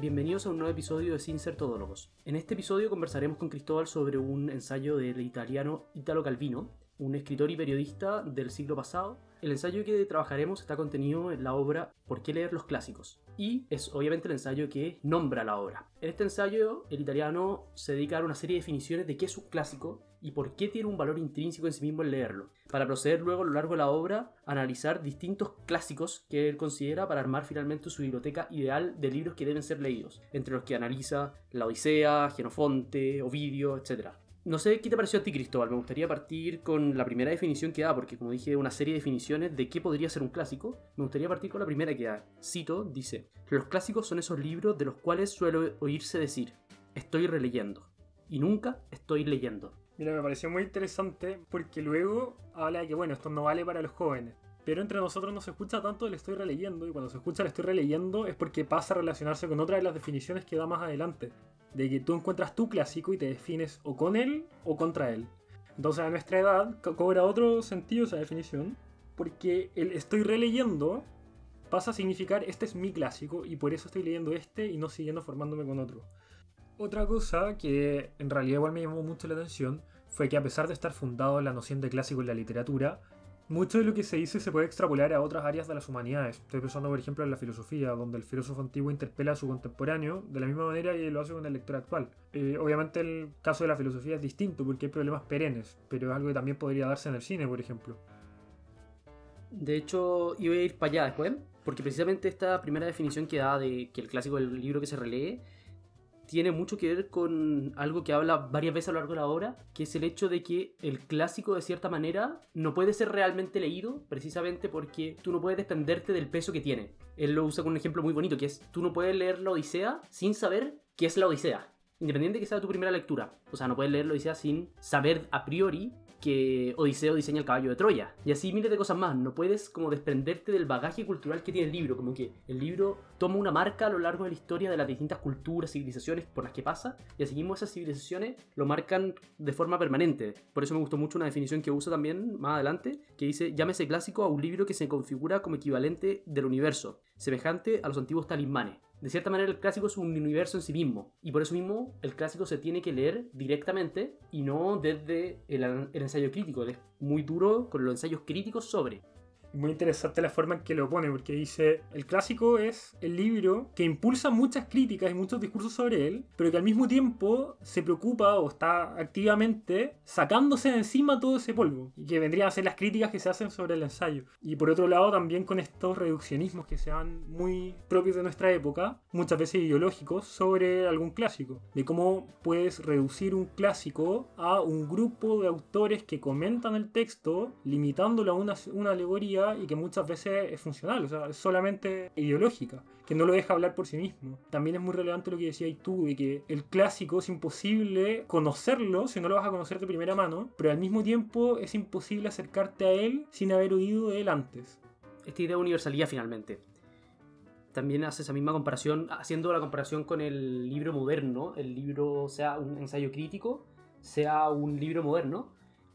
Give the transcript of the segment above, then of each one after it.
Bienvenidos a un nuevo episodio de Sin Ser Todólogos. En este episodio conversaremos con Cristóbal sobre un ensayo del italiano Italo Calvino, un escritor y periodista del siglo pasado. El ensayo que trabajaremos está contenido en la obra ¿Por qué leer los clásicos? Y es obviamente el ensayo que nombra la obra. En este ensayo, el italiano se dedica a una serie de definiciones de qué es un clásico y por qué tiene un valor intrínseco en sí mismo el leerlo, para proceder luego a lo largo de la obra a analizar distintos clásicos que él considera para armar finalmente su biblioteca ideal de libros que deben ser leídos, entre los que analiza La Odisea, Genofonte, Ovidio, etc. No sé qué te pareció a ti, Cristóbal. Me gustaría partir con la primera definición que da, porque como dije, una serie de definiciones de qué podría ser un clásico. Me gustaría partir con la primera que da. Cito, dice, los clásicos son esos libros de los cuales suelo oírse decir, estoy releyendo. Y nunca estoy leyendo. Mira, me pareció muy interesante porque luego habla de que, bueno, esto no vale para los jóvenes. Pero entre nosotros no se escucha tanto el estoy releyendo, y cuando se escucha el estoy releyendo es porque pasa a relacionarse con otra de las definiciones que da más adelante. De que tú encuentras tu clásico y te defines o con él o contra él. Entonces a nuestra edad cobra otro sentido esa definición, porque el estoy releyendo pasa a significar este es mi clásico y por eso estoy leyendo este y no siguiendo formándome con otro. Otra cosa que en realidad igual me llamó mucho la atención fue que a pesar de estar fundado la noción de clásico en la literatura, mucho de lo que se dice se puede extrapolar a otras áreas de las humanidades. Estoy pensando, por ejemplo, en la filosofía, donde el filósofo antiguo interpela a su contemporáneo de la misma manera que lo hace con el lector actual. Eh, obviamente el caso de la filosofía es distinto porque hay problemas perennes, pero es algo que también podría darse en el cine, por ejemplo. De hecho, iba a ir para allá después, porque precisamente esta primera definición que da de que el clásico es el libro que se relee tiene mucho que ver con algo que habla varias veces a lo largo de la obra, que es el hecho de que el clásico de cierta manera no puede ser realmente leído precisamente porque tú no puedes desprenderte del peso que tiene. Él lo usa con un ejemplo muy bonito, que es tú no puedes leer la Odisea sin saber qué es la Odisea. Independiente de que sea tu primera lectura. O sea, no puedes leer la Odisea sin saber a priori que Odiseo diseña el caballo de Troya. Y así miles de cosas más. No puedes como desprenderte del bagaje cultural que tiene el libro. Como que el libro toma una marca a lo largo de la historia de las distintas culturas, civilizaciones por las que pasa. Y así mismo esas civilizaciones lo marcan de forma permanente. Por eso me gustó mucho una definición que usa también más adelante, que dice, llámese clásico a un libro que se configura como equivalente del universo, semejante a los antiguos talismanes. De cierta manera el clásico es un universo en sí mismo y por eso mismo el clásico se tiene que leer directamente y no desde el, ensayo crítico. Es muy duro con los ensayos críticos sobre muy interesante la forma en que lo pone, porque dice, el clásico es el libro que impulsa muchas críticas y muchos discursos sobre él, pero que al mismo tiempo se preocupa o está activamente sacándose de encima todo ese polvo, y que vendrían a ser las críticas que se hacen sobre el ensayo. Y por otro lado también con estos reduccionismos que sean muy propios de nuestra época, muchas veces ideológicos, sobre algún clásico, de cómo puedes reducir un clásico a un grupo de autores que comentan el texto, limitándolo a una, una alegoría y que muchas veces es funcional, o sea, es solamente ideológica, que no lo deja hablar por sí mismo. También es muy relevante lo que decías tú, de que el clásico es imposible conocerlo si no lo vas a conocer de primera mano, pero al mismo tiempo es imposible acercarte a él sin haber oído de él antes. Esta idea de universalidad finalmente. También hace esa misma comparación, haciendo la comparación con el libro moderno, el libro sea un ensayo crítico, sea un libro moderno,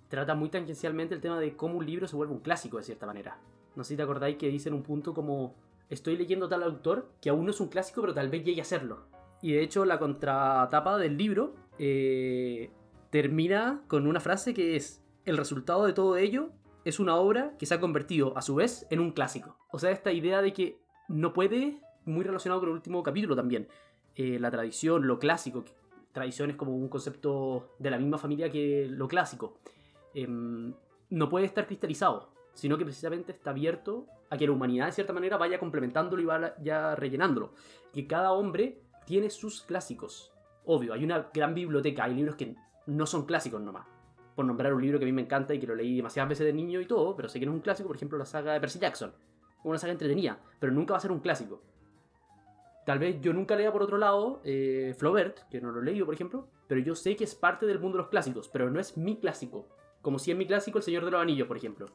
trata muy tangencialmente el tema de cómo un libro se vuelve un clásico de cierta manera. No sé si te acordáis que dice en un punto como estoy leyendo tal autor que aún no es un clásico pero tal vez llegue a serlo. Y de hecho la contratapa del libro eh, termina con una frase que es el resultado de todo ello es una obra que se ha convertido a su vez en un clásico. O sea, esta idea de que no puede, muy relacionado con el último capítulo también, eh, la tradición, lo clásico, tradición es como un concepto de la misma familia que lo clásico. Em, no puede estar cristalizado, sino que precisamente está abierto a que la humanidad de cierta manera vaya complementándolo y vaya rellenándolo. Que cada hombre tiene sus clásicos. Obvio, hay una gran biblioteca, hay libros que no son clásicos nomás. Por nombrar un libro que a mí me encanta y que lo leí demasiadas veces de niño y todo, pero sé que no es un clásico, por ejemplo la saga de Percy Jackson. Una saga entretenida, pero nunca va a ser un clásico. Tal vez yo nunca lea por otro lado eh, Flaubert, que no lo he leído por ejemplo, pero yo sé que es parte del mundo de los clásicos, pero no es mi clásico. Como si en mi clásico El Señor de los Anillos, por ejemplo.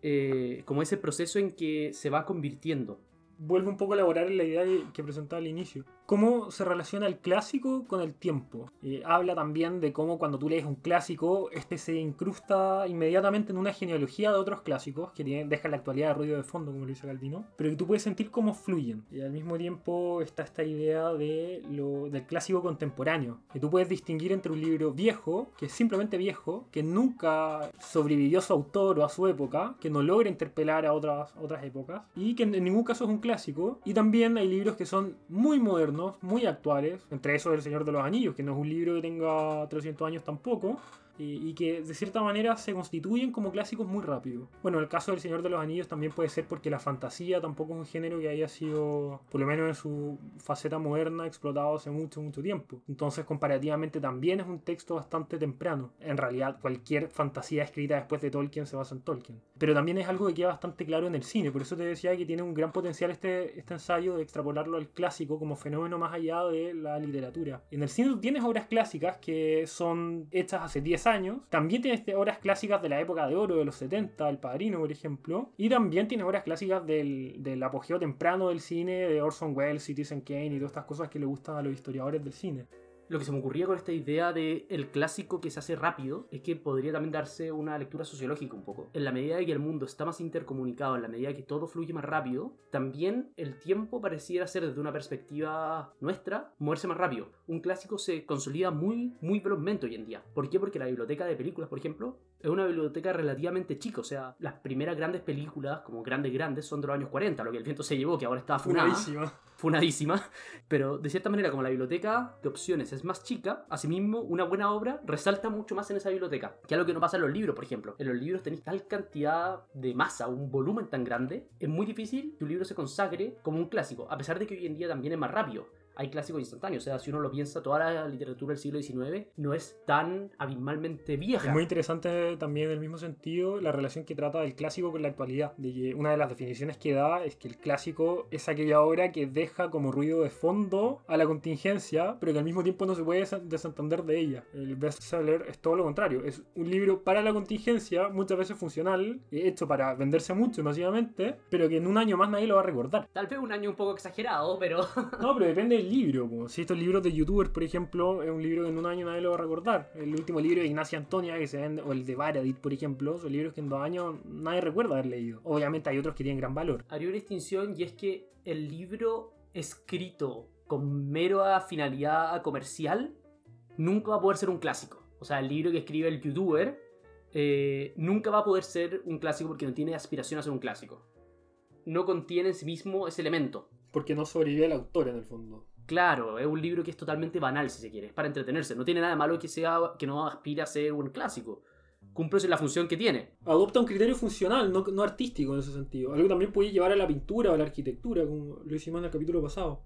Eh, como ese proceso en que se va convirtiendo. Vuelve un poco a elaborar la idea que presentaba al inicio. Cómo se relaciona el clásico con el tiempo. Eh, habla también de cómo cuando tú lees un clásico, este se incrusta inmediatamente en una genealogía de otros clásicos que tienen, dejan la actualidad de ruido de fondo, como lo dice Calvino, pero que tú puedes sentir cómo fluyen. Y al mismo tiempo está esta idea de lo, del clásico contemporáneo, que tú puedes distinguir entre un libro viejo, que es simplemente viejo, que nunca sobrevivió a su autor o a su época, que no logra interpelar a otras, otras épocas, y que en ningún caso es un clásico. Y también hay libros que son muy modernos, muy actuales, entre esos El Señor de los Anillos, que no es un libro que tenga 300 años tampoco, y, que de cierta manera se constituyen como clásicos muy rápido. Bueno, el caso del Señor de los Anillos también puede ser porque la fantasía tampoco es un género que haya sido, por lo menos en su faceta moderna, explotado hace mucho, mucho tiempo. Entonces, comparativamente también es un texto bastante temprano. En realidad, cualquier fantasía escrita después de Tolkien se basa en Tolkien. Pero también es algo que queda bastante claro en el cine, por eso te decía que tiene un gran potencial este, este ensayo de extrapolarlo al clásico como fenómeno más allá de la literatura. En el cine tú tienes obras clásicas que son hechas hace 10 años. También tienes obras clásicas de la época de oro, de los 70, El Padrino, por ejemplo. Y también tienes obras clásicas del, del apogeo temprano del cine, de Orson Welles, Citizen Kane y todas estas cosas que le gustan a los historiadores del cine lo que se me ocurría con esta idea de el clásico que se hace rápido es que podría también darse una lectura sociológica un poco. En la medida de que el mundo está más intercomunicado, en la medida que todo fluye más rápido, también el tiempo pareciera ser desde una perspectiva nuestra moverse más rápido. Un clásico se consolida muy muy velozmente hoy en día. ¿Por qué? Porque la biblioteca de películas, por ejemplo, es una biblioteca relativamente chica, o sea, las primeras grandes películas, como grandes grandes, son de los años 40, lo que el viento se llevó, que ahora está funada funadísima, pero de cierta manera como la biblioteca de opciones es más chica, asimismo una buena obra resalta mucho más en esa biblioteca, que algo que no pasa en los libros, por ejemplo. En los libros tenéis tal cantidad de masa, un volumen tan grande, es muy difícil que un libro se consagre como un clásico, a pesar de que hoy en día también es más rápido hay clásicos instantáneos. O sea, si uno lo piensa, toda la literatura del siglo XIX no es tan abismalmente vieja. Es muy interesante también en el mismo sentido la relación que trata del clásico con la actualidad. De que una de las definiciones que da es que el clásico es aquella obra que deja como ruido de fondo a la contingencia, pero que al mismo tiempo no se puede desentender de ella. El bestseller es todo lo contrario. Es un libro para la contingencia, muchas veces funcional, hecho para venderse mucho masivamente, pero que en un año más nadie lo va a recordar. Tal vez un año un poco exagerado, pero... no, pero depende libro. Como si estos libros de youtubers, por ejemplo, es un libro que en un año nadie lo va a recordar. El último libro de Ignacia Antonia, que se vende, o el de Baradit, por ejemplo, son libros que en dos años nadie recuerda haber leído. Obviamente hay otros que tienen gran valor. Haría una distinción y es que el libro escrito con mera finalidad comercial nunca va a poder ser un clásico. O sea, el libro que escribe el youtuber eh, nunca va a poder ser un clásico porque no tiene aspiración a ser un clásico. No contiene en sí mismo ese elemento. Porque no sobrevive el autor en el fondo. Claro, es un libro que es totalmente banal, si se quiere, es para entretenerse. No tiene nada de malo que, sea, que no aspire a ser un clásico. Cumple la función que tiene. Adopta un criterio funcional, no, artístico en ese sentido. Algo que también puede llevar a la pintura o a la arquitectura, como lo hicimos en el capítulo pasado.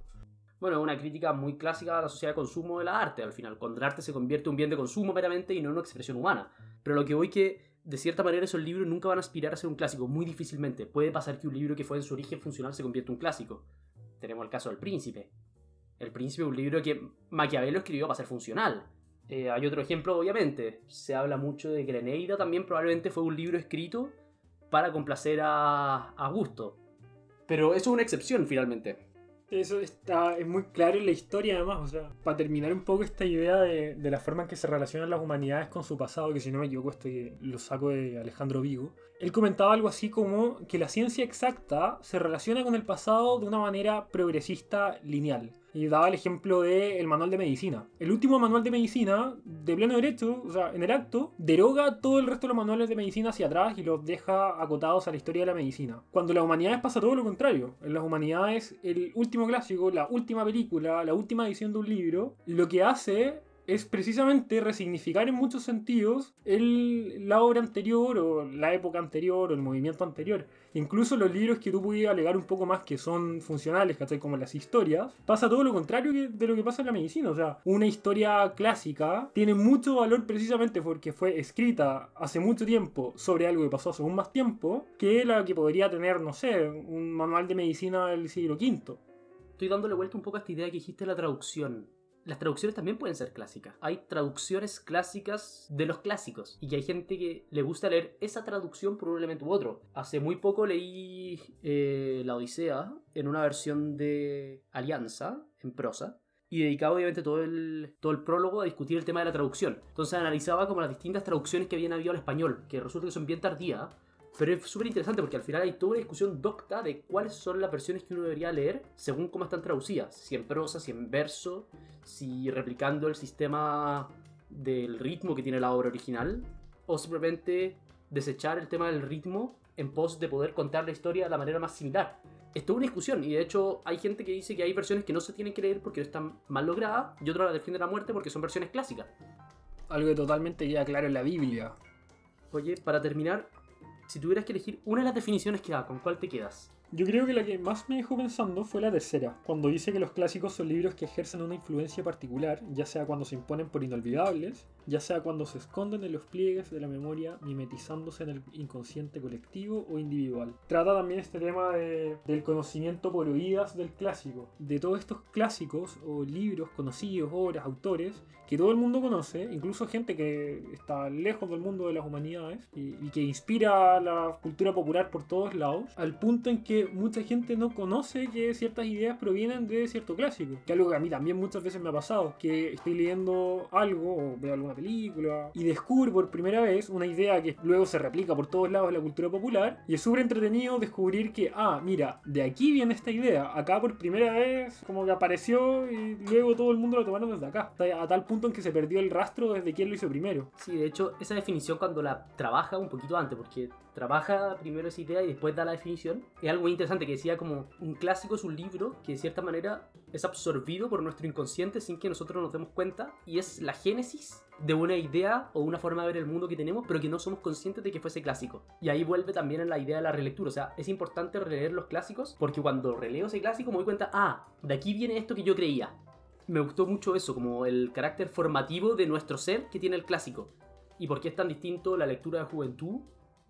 Bueno, es una crítica muy clásica a la sociedad de consumo de la arte, al final. Cuando el arte se convierte en un bien de consumo meramente y no en una expresión humana. Pero lo que voy que, de cierta manera, esos libros nunca van a aspirar a ser un clásico, muy difícilmente. Puede pasar que un libro que fue en su origen funcional se convierta en un clásico. Tenemos el caso del príncipe. El Príncipe es un libro que Maquiavelo escribió para ser funcional. Eh, hay otro ejemplo, obviamente. Se habla mucho de Greneida también, probablemente fue un libro escrito para complacer a Augusto. Pero eso es una excepción, finalmente. Eso está, es muy claro en la historia, además. O sea, para terminar un poco esta idea de, de, la forma en que se relacionan las humanidades con su pasado, que si no me equivoco, esto lo saco de Alejandro Vigo. Él comentaba algo así como que la ciencia exacta se relaciona con el pasado de una manera progresista lineal. Y daba el ejemplo del manual de medicina. El último manual de medicina, de pleno derecho, o sea, en el acto, deroga todo el resto de los manuales de medicina hacia atrás y los deja acotados a la historia de la medicina. Cuando las humanidades pasa todo lo contrario. En las humanidades, el último clásico, la última película, la última edición de un libro, lo que hace es precisamente resignificar en muchos sentidos el, la obra anterior o la época anterior o el movimiento anterior. Incluso los libros que tú pudieras alegar un poco más que son funcionales, ¿cachai? Como las historias, pasa todo lo contrario de lo que pasa en la medicina. O sea, una historia clásica tiene mucho valor precisamente porque fue escrita hace mucho tiempo sobre algo que pasó hace aún más tiempo que la que podría tener, no sé, un manual de medicina del siglo V. Estoy dándole vuelta un poco a esta idea que dijiste la traducción las traducciones también pueden ser clásicas. Hay traducciones clásicas de los clásicos y que hay gente que le gusta leer esa traducción por un elemento u otro. Hace muy poco leí eh, La Odisea en una versión de Alianza, en prosa, y dedicaba obviamente todo el, todo el prólogo a discutir el tema de la traducción. Entonces analizaba como las distintas traducciones que habían habido al español, que resulta que son bien tardías, pero es súper interesante porque al final hay toda una discusión docta de cuáles son las versiones que uno debería leer según cómo están traducidas. Si en prosa, si en verso, si replicando el sistema del ritmo que tiene la obra original, o simplemente desechar el tema del ritmo en pos de poder contar la historia de la manera más similar. Es una discusión y de hecho hay gente que dice que hay versiones que no se tienen que leer porque están mal logradas y otros la defienden a muerte porque son versiones clásicas. Algo que totalmente queda claro en la Biblia. Oye, para terminar, si tuvieras que elegir una de las definiciones que da, ¿con cuál te quedas? Yo creo que la que más me dejó pensando fue la tercera, cuando dice que los clásicos son libros que ejercen una influencia particular, ya sea cuando se imponen por inolvidables, ya sea cuando se esconden en los pliegues de la memoria, mimetizándose en el inconsciente colectivo o individual. Trata también este tema del conocimiento por oídas del clásico, de todos estos clásicos o libros conocidos, obras, autores, que todo el mundo conoce, incluso gente que está lejos del mundo de las humanidades y, y que inspira la cultura popular por todos lados, al punto en que mucha gente no conoce que ciertas ideas provienen de cierto clásico. Que algo que a mí también muchas veces me ha pasado, que estoy leyendo algo o veo alguna película y descubro por primera vez una idea que luego se replica por todos lados de la cultura popular y es súper entretenido descubrir que, ah, mira, de aquí viene esta idea, acá por primera vez como que apareció y luego todo el mundo lo tomaron desde acá, a tal punto en que se perdió el rastro desde quién lo hizo primero. Sí, de hecho, esa definición cuando la trabaja un poquito antes, porque trabaja primero esa idea y después da la definición. Es algo muy interesante que decía como un clásico es un libro que de cierta manera es absorbido por nuestro inconsciente sin que nosotros nos demos cuenta y es la génesis de una idea o una forma de ver el mundo que tenemos, pero que no somos conscientes de que fuese clásico. Y ahí vuelve también en la idea de la relectura. O sea, es importante releer los clásicos porque cuando releo ese clásico me doy cuenta, ah, de aquí viene esto que yo creía. Me gustó mucho eso, como el carácter formativo de nuestro ser que tiene el clásico. Y por qué es tan distinto la lectura de juventud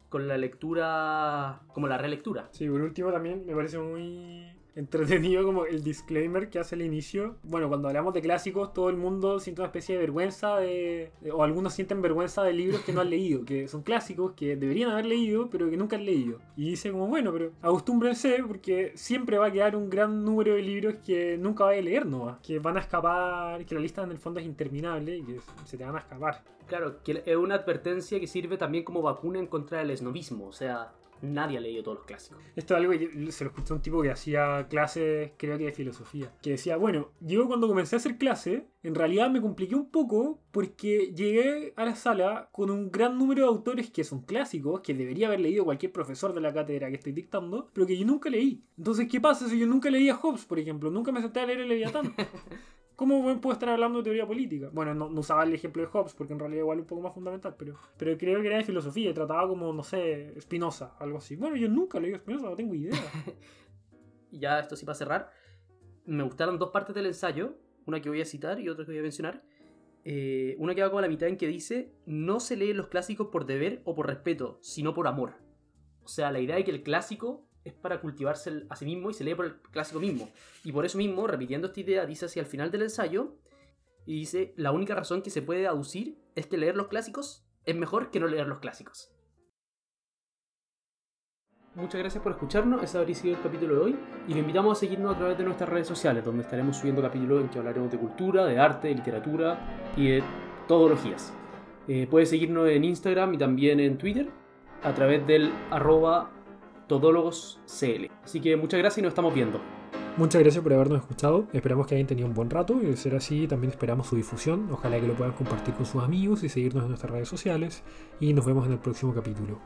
con la lectura, como la relectura. Sí, por último también me parece muy entretenido como el disclaimer que hace al inicio. Bueno, cuando hablamos de clásicos, todo el mundo siente una especie de vergüenza de, o algunos sienten vergüenza de libros que no han leído, que son clásicos que deberían haber leído, pero que nunca han leído. Y dice como, bueno, pero acostúmbrense porque siempre va a quedar un gran número de libros que nunca vais a leer, ¿no? Que van a escapar, que la lista en el fondo es interminable y que se te van a escapar. Claro, que es una advertencia que sirve también como vacuna en contra del esnovismo. O sea, nadie ha leído todos los clásicos. Esto es algo que se lo escuché a un tipo que hacía clases, creo que de filosofía, que decía, bueno, yo cuando comencé a hacer clase, en realidad me compliqué un poco porque llegué a la sala con un gran número de autores que son clásicos, que debería haber leído cualquier profesor de la cátedra que estoy dictando, pero que yo nunca leí. Entonces, ¿qué pasa si yo nunca leía Hobbes, por ejemplo? Nunca me senté a leer el Leviatán. ¿Cómo puedo estar hablando de teoría política? Bueno, no, usaba el ejemplo de Hobbes porque en realidad igual un poco más fundamental, pero, pero creo que era de filosofía trataba como, no sé, Spinoza, algo así. Bueno, yo nunca leí Spinoza, no tengo idea. y ya esto sí para cerrar, me gustaron dos partes del ensayo, una que voy a citar y otra que voy a mencionar. Eh, una que va como a la mitad en que dice, no se leen los clásicos por deber o por respeto, sino por amor. O sea, la idea de que el clásico es para cultivarse a sí mismo y se lee por el clásico mismo. Y por eso mismo, repitiendo esta idea, dice hacia el final del ensayo, y dice, la única razón que se puede aducir es que leer los clásicos es mejor que no leer los clásicos. Muchas gracias por escucharnos, ese habría sido el capítulo de hoy y lo invitamos a seguirnos a través de nuestras redes sociales donde estaremos subiendo capítulos en que hablaremos de cultura, de arte, de literatura y de todologías. Eh, puedes seguirnos en Instagram y también en Twitter a través del arroba Todólogos CL. Así que muchas gracias y nos estamos viendo. Muchas gracias por habernos escuchado. Esperamos que hayan tenido un buen rato y de ser así también esperamos su difusión. Ojalá que lo puedan compartir con sus amigos y seguirnos en nuestras redes sociales. Y nos vemos en el próximo capítulo.